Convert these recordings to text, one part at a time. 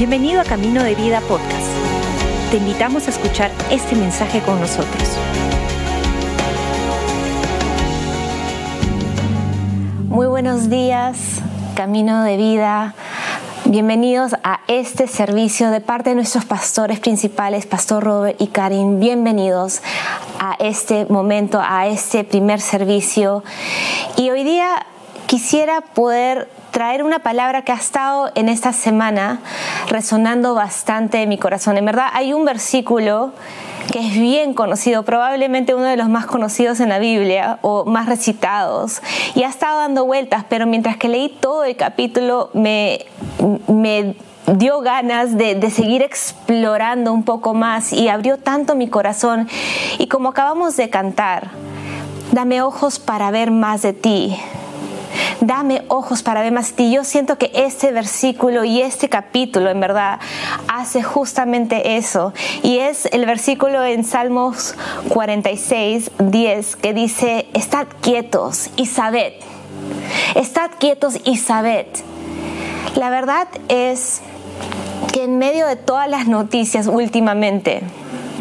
Bienvenido a Camino de Vida Podcast. Te invitamos a escuchar este mensaje con nosotros. Muy buenos días, Camino de Vida. Bienvenidos a este servicio de parte de nuestros pastores principales, Pastor Robert y Karin. Bienvenidos a este momento, a este primer servicio. Y hoy día quisiera poder traer una palabra que ha estado en esta semana resonando bastante en mi corazón. En verdad hay un versículo que es bien conocido, probablemente uno de los más conocidos en la Biblia o más recitados, y ha estado dando vueltas, pero mientras que leí todo el capítulo me, me dio ganas de, de, seguir explorando un poco más y abrió tanto mi corazón. Y como acabamos de cantar, dame ojos para ver más de ti dame ojos para ver más. Y yo siento que este versículo y este capítulo en verdad hace justamente eso. Y es el versículo en Salmos 46, 10 que dice, estad quietos y sabed. Estad quietos y sabed. La verdad es que en medio de todas las noticias últimamente,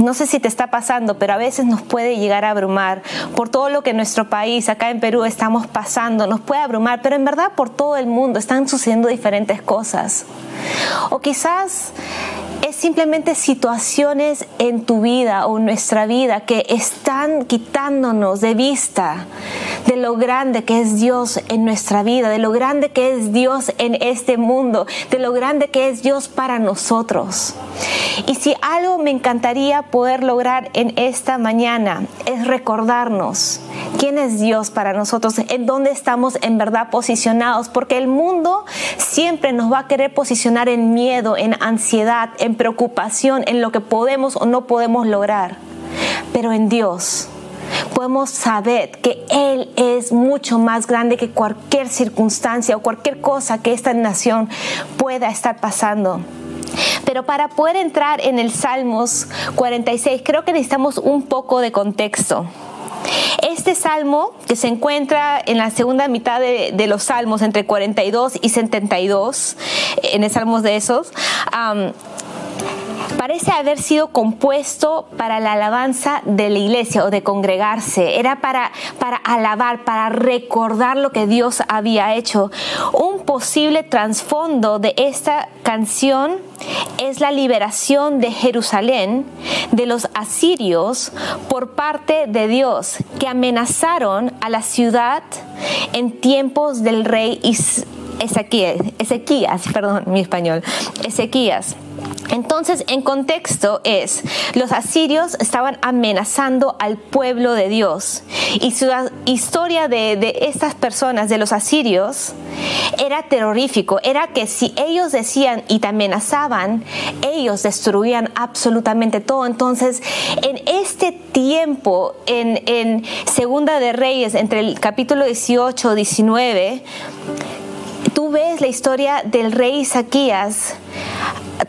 no sé si te está pasando, pero a veces nos puede llegar a abrumar por todo lo que nuestro país, acá en Perú, estamos pasando, nos puede abrumar, pero en verdad por todo el mundo están sucediendo diferentes cosas. O quizás es simplemente situaciones en tu vida o en nuestra vida que están quitándonos de vista de lo grande que es Dios en nuestra vida, de lo grande que es Dios en este mundo, de lo grande que es Dios para nosotros. Y si algo me encantaría poder lograr en esta mañana es recordarnos quién es Dios para nosotros, en dónde estamos en verdad posicionados, porque el mundo siempre nos va a querer posicionar en miedo, en ansiedad, en preocupación, en lo que podemos o no podemos lograr. Pero en Dios podemos saber que Él es mucho más grande que cualquier circunstancia o cualquier cosa que esta nación pueda estar pasando. Pero para poder entrar en el Salmos 46, creo que necesitamos un poco de contexto. Este salmo, que se encuentra en la segunda mitad de, los salmos, entre 42 y 72, en el salmos de esos, parece haber sido compuesto para la alabanza de la iglesia o de congregarse. Era para, para alabar, para recordar lo que Dios había hecho. Un posible trasfondo de esta canción es la liberación de Jerusalén de los asirios por parte de Dios que amenazaron a la ciudad en tiempos del rey Ezequías, Ezequías, perdón, mi español, Ezequías. Entonces, en contexto es, los asirios estaban amenazando al pueblo de Dios. Y su historia de, estas personas, de los asirios, era terrorífico. Era que si ellos decían y te amenazaban, ellos destruían absolutamente todo. Entonces, en este tiempo, en, en Segunda de Reyes, entre el capítulo 18 y 19, ves la historia del rey Isaquías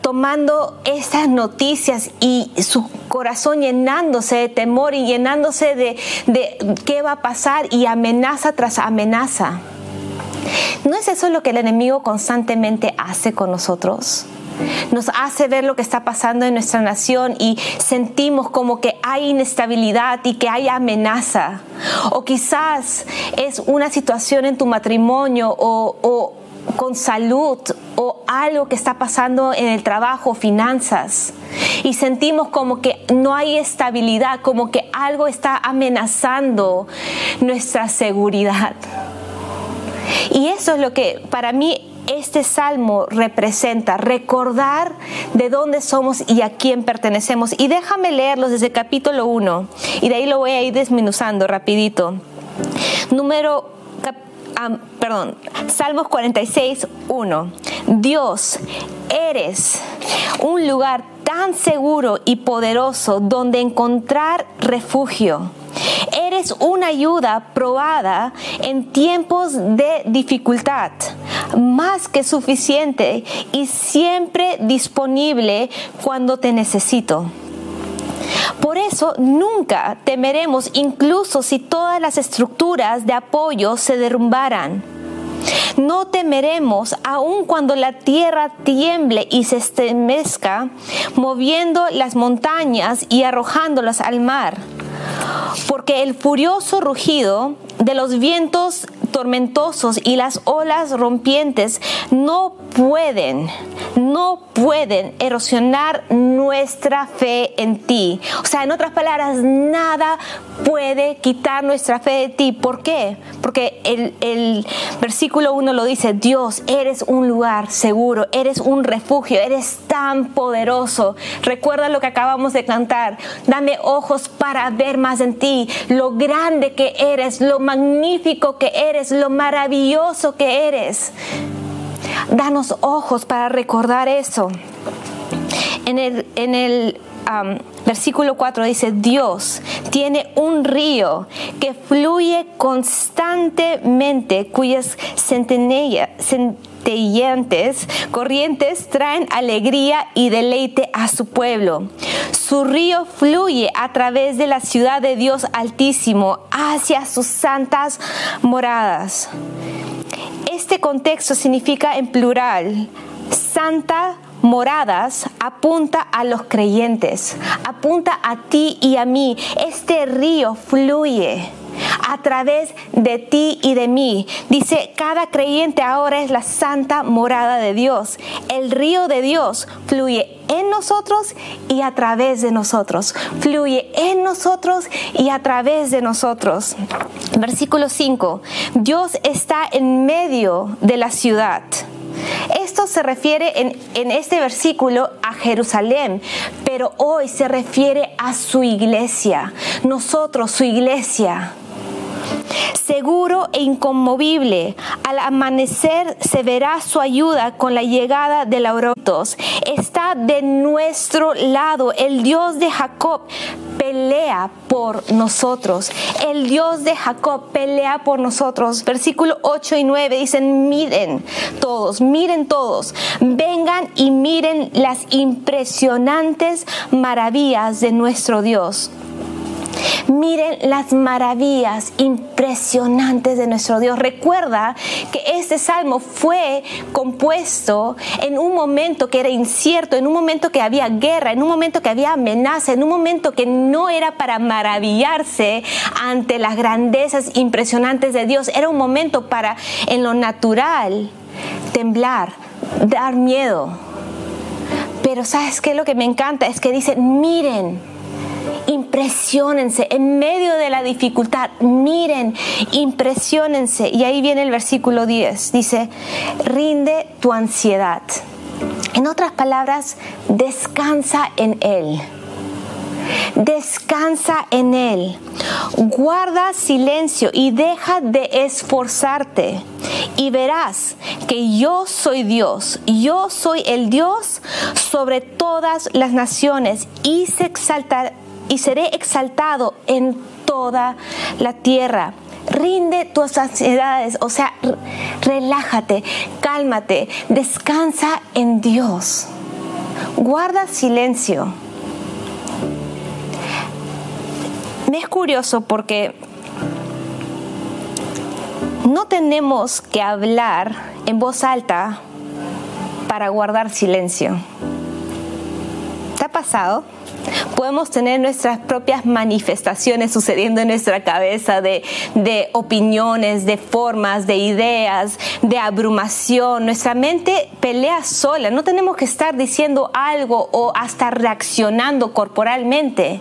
tomando estas noticias y su corazón llenándose de temor y llenándose de, de qué va a pasar y amenaza tras amenaza. ¿No es eso lo que el enemigo constantemente hace con nosotros? nos hace ver lo que está pasando en nuestra nación y sentimos como que hay inestabilidad y que hay amenaza. O quizás es una situación en tu matrimonio o, o con salud o algo que está pasando en el trabajo, finanzas, y sentimos como que no hay estabilidad, como que algo está amenazando nuestra seguridad. Y eso es lo que para mí este salmo representa, recordar de dónde somos y a quién pertenecemos. Y déjame leerlos desde el capítulo 1 y de ahí lo voy a ir desminuzando rapidito. Número perdón, Salmos 46, 1. Dios, eres un lugar tan seguro y poderoso donde encontrar refugio. Eres una ayuda probada en tiempos de dificultad, más que suficiente y siempre disponible cuando te necesito. Por eso nunca temeremos incluso si todas las estructuras de apoyo se derrumbaran. No temeremos aun cuando la tierra tiemble y se estremezca, moviendo las montañas y arrojándolas al mar. Porque el furioso rugido de los vientos tormentosos y las olas rompientes no pueden, no pueden erosionar nuestra fe en ti. O sea, en otras palabras, nada puede quitar nuestra fe de ti. ¿Por qué? Porque el, versículo 1 lo dice, Dios, eres un lugar seguro, eres un refugio, eres tan poderoso. Recuerda lo que acabamos de cantar, dame ojos para ver más en ti, lo grande que eres, lo magnífico que eres, lo maravilloso que eres. Danos ojos para recordar eso. En el, versículo 4 dice, Dios tiene un río que fluye constantemente, cuyas centellantes corrientes traen alegría y deleite a su pueblo. Su río fluye a través de la ciudad de Dios Altísimo hacia sus santas moradas. Este contexto significa en plural, santa moradas apunta a los creyentes, apunta a ti y a mí. Este río fluye a través de ti y de mí. Dice, cada creyente ahora es la santa morada de Dios. El río de Dios fluye en nosotros y a través de nosotros. Fluye en nosotros y a través de nosotros. Versículo 5. Dios está en medio de la ciudad. Esto se refiere en, este versículo a Jerusalén, pero hoy se refiere a su iglesia, nosotros, su iglesia seguro e inconmovible. Al amanecer se verá su ayuda con la llegada de aurora. Está de nuestro lado. El Dios de Jacob pelea por nosotros. El Dios de Jacob pelea por nosotros. Versículo 8 y 9 dicen, miren todos, miren todos, vengan y miren las impresionantes maravillas de nuestro Dios. Miren las maravillas impresionantes de nuestro Dios. Recuerda que este salmo fue compuesto en un momento que era incierto, en un momento que había guerra, en un momento que había amenaza, en un momento que no era para maravillarse ante las grandezas impresionantes de Dios. Era un momento para, en lo natural, temblar, dar miedo. Pero ¿sabes qué? Lo que me encanta es que dice, miren, impresionense en medio de la dificultad, miren, impresionense. Y ahí viene el versículo 10, dice, rinde tu ansiedad. En otras palabras, descansa en Él. Descansa en Él. Guarda silencio y deja de esforzarte. Y verás que yo soy Dios. Yo soy el Dios sobre todas las naciones y se exaltará y seré exaltado en toda la tierra. Rinde tus ansiedades, o sea, relájate, cálmate, descansa en Dios. Guarda silencio. Me es curioso porque no tenemos que hablar en voz alta para guardar silencio. ¿Te ha pasado? Podemos tener nuestras propias manifestaciones sucediendo en nuestra cabeza de, opiniones, de formas, de ideas, de abrumación. Nuestra mente pelea sola, no tenemos que estar diciendo algo o hasta reaccionando corporalmente.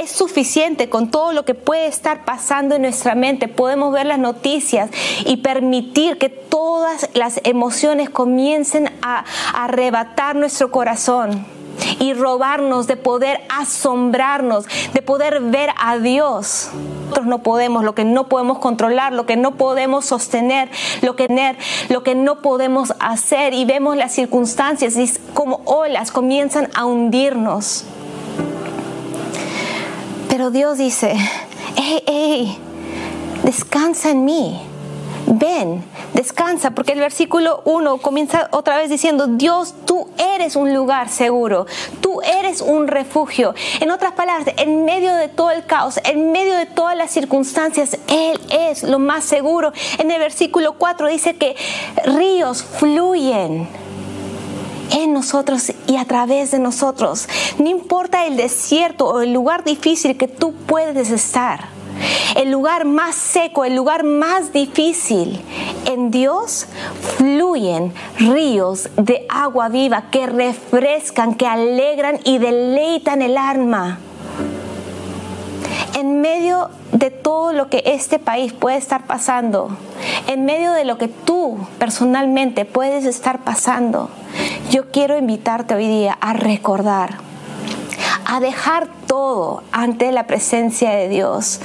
Es suficiente con todo lo que puede estar pasando en nuestra mente. Podemos ver las noticias y permitir que todas las emociones comiencen a arrebatar nuestro corazón y robarnos de poder asombrarnos, de poder ver a Dios. Nosotros no podemos, lo que no podemos controlar, lo que no podemos sostener, lo que, lo que no podemos hacer y vemos las circunstancias como olas comienzan a hundirnos. Pero Dios dice, hey, hey, descansa en mí ven, descansa, porque el versículo 1 comienza otra vez diciendo, Dios, eres un lugar seguro, tú eres un refugio. En otras palabras, en medio de todo el caos, en medio de todas las circunstancias, Él es lo más seguro. En el versículo 4 dice que ríos fluyen en nosotros y a través de nosotros. No importa el desierto o el lugar difícil que tú puedes estar, el lugar más seco, el lugar más difícil, en Dios fluyen ríos de agua viva que refrescan, que alegran y deleitan el alma. En medio de todo lo que este país puede estar pasando, en medio de lo que tú personalmente puedes estar pasando, yo quiero invitarte hoy día a recordar, a dejar todo ante la presencia de Dios,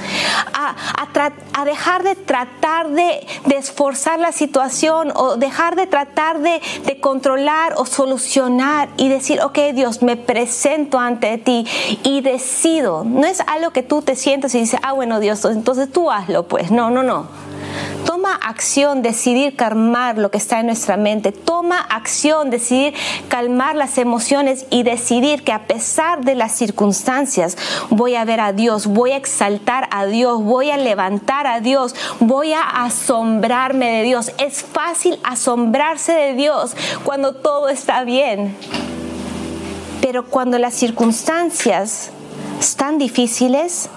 a, dejar de tratar de, esforzar la situación o dejar de tratar de, de, controlar o solucionar y decir, ok Dios, me presento ante ti y decido. No es algo que tú te sientas y dices, ah bueno Dios, entonces tú hazlo pues. No, no, no. Acción, decidir calmar lo que está en nuestra mente. Toma acción, decidir calmar las emociones y decidir que a pesar de las circunstancias voy a ver a Dios, voy a exaltar a Dios, voy a levantar a Dios, voy a asombrarme de Dios. Es fácil asombrarse de Dios cuando todo está bien. Pero cuando las circunstancias están difíciles,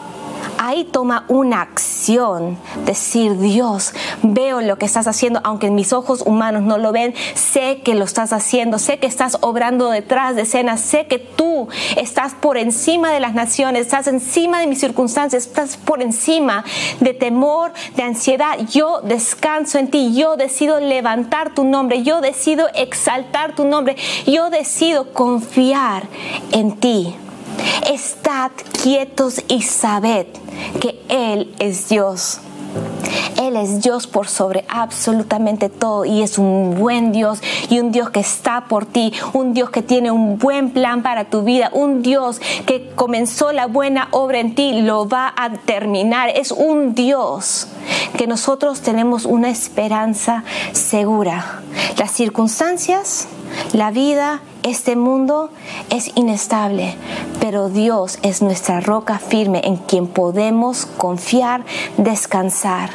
ahí toma una acción, decir, Dios, veo lo que estás haciendo, aunque mis ojos humanos no lo ven, sé que lo estás haciendo, sé que estás obrando detrás de escena, sé que tú estás por encima de las naciones, estás encima de mis circunstancias, estás por encima de temor, de ansiedad. Yo descanso en ti, yo decido levantar tu nombre, yo decido exaltar tu nombre, yo decido confiar en ti. Estad quietos y sabed que Él es Dios. Él es Dios por sobre absolutamente todo y es un buen Dios y un Dios que está por ti, un Dios que tiene un buen plan para tu vida, un Dios que comenzó la buena obra en ti, lo va a terminar. Es un Dios que nosotros tenemos una esperanza segura. Las circunstancias, la vida, este mundo es inestable, pero Dios es nuestra roca firme en quien podemos confiar, descansar.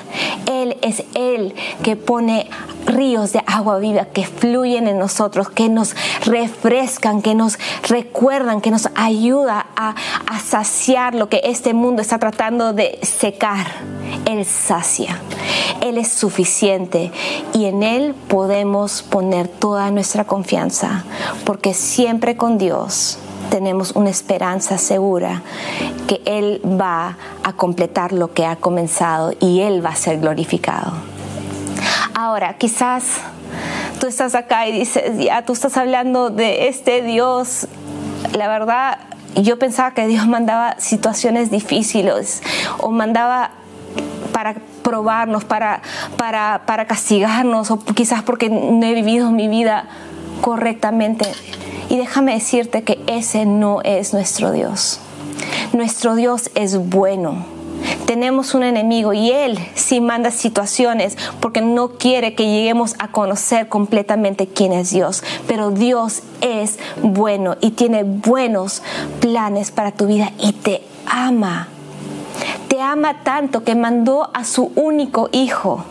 Él es Él que pone ríos de agua viva que fluyen en nosotros, que nos refrescan, que nos recuerdan, que nos ayuda a, a saciar lo que este mundo está tratando de secar. Él sacia. Él es suficiente y en Él podemos poner toda nuestra confianza, porque siempre con Dios tenemos una esperanza segura que Él va a completar lo que ha comenzado y Él va a ser glorificado. Ahora, quizás tú estás acá y dices, ya tú estás hablando de este Dios, la verdad, yo pensaba que Dios mandaba situaciones difíciles o mandaba para probarnos, para, para, para castigarnos o quizás porque no he vivido mi vida correctamente. Y déjame decirte que ese no es nuestro Dios. Nuestro Dios es bueno. Tenemos un enemigo y Él sí manda situaciones porque no quiere que lleguemos a conocer completamente quién es Dios. Pero Dios es bueno y tiene buenos planes para tu vida y te ama te ama tanto que mandó a su único hijo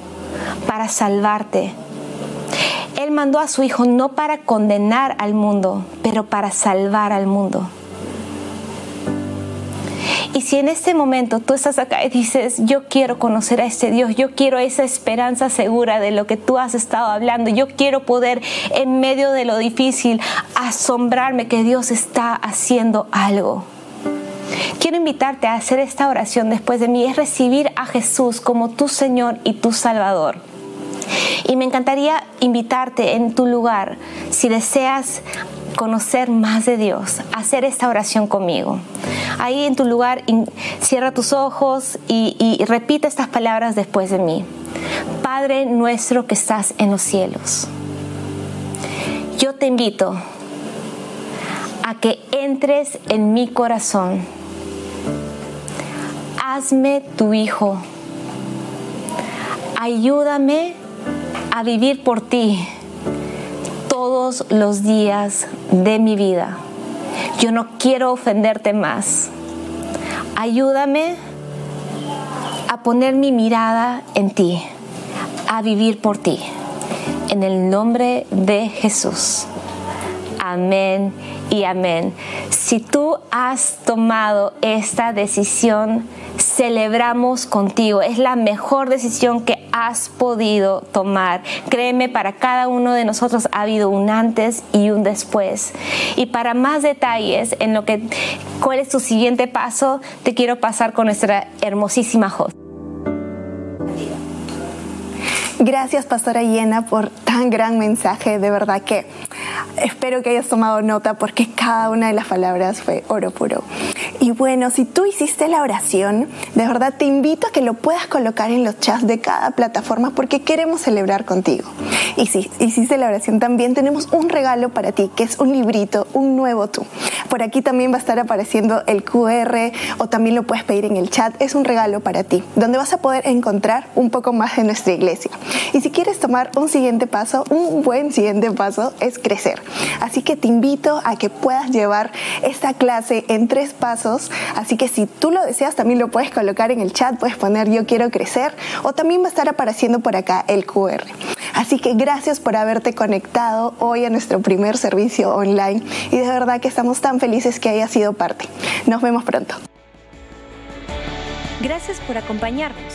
para salvarte. Él mandó a su hijo no para condenar al mundo, pero para salvar al mundo. Y si en este momento tú estás acá y dices, yo quiero conocer a este Dios, yo quiero esa esperanza segura de lo que tú has estado hablando, yo quiero poder en medio de lo difícil asombrarme que Dios está haciendo algo quiero invitarte a hacer esta oración después de mí, es recibir a Jesús como tu Señor y tu Salvador. Y me encantaría invitarte en tu lugar, si deseas conocer más de Dios, hacer esta oración conmigo. Ahí en tu lugar, cierra tus ojos y, y repite estas palabras después de mí. Padre nuestro que estás en los cielos, yo te invito a que entres en mi corazón hazme tu hijo. Ayúdame a vivir por ti todos todos los días de mi vida. Yo no quiero ofenderte más. Ayúdame a poner mi mirada en ti, a vivir por ti. En el nombre de Jesús. Amén y amén. Si tú has tomado esta decisión, celebramos contigo. Es la mejor decisión que has podido tomar. Créeme, para cada uno de nosotros ha habido un antes y un después. Y para más detalles en lo que cuál es tu siguiente paso, te quiero pasar con nuestra hermosísima host. Gracias, Pastora Llena, por tan gran mensaje. De verdad que espero que hayas tomado nota porque cada una de las palabras fue oro puro. Y bueno, si tú hiciste la oración, de verdad te invito a que lo puedas colocar en los chats de cada plataforma porque queremos celebrar contigo. Y si hiciste la oración también, tenemos un regalo para ti, que es un librito, un nuevo tú. Por aquí también va a estar apareciendo el QR o también lo puedes pedir en el chat. Es un regalo para ti, donde vas a poder encontrar un poco más de nuestra iglesia. Y si quieres tomar un siguiente paso, un buen siguiente paso es crecer. Así que te invito a que puedas llevar esta clase en tres pasos. Así que si tú lo deseas, también lo puedes colocar en el chat, puedes poner yo quiero crecer o también va a estar apareciendo por acá el QR. Así que gracias por haberte conectado hoy a nuestro primer servicio online y de verdad que estamos tan felices que hayas sido parte. Nos vemos pronto. Gracias por acompañarnos.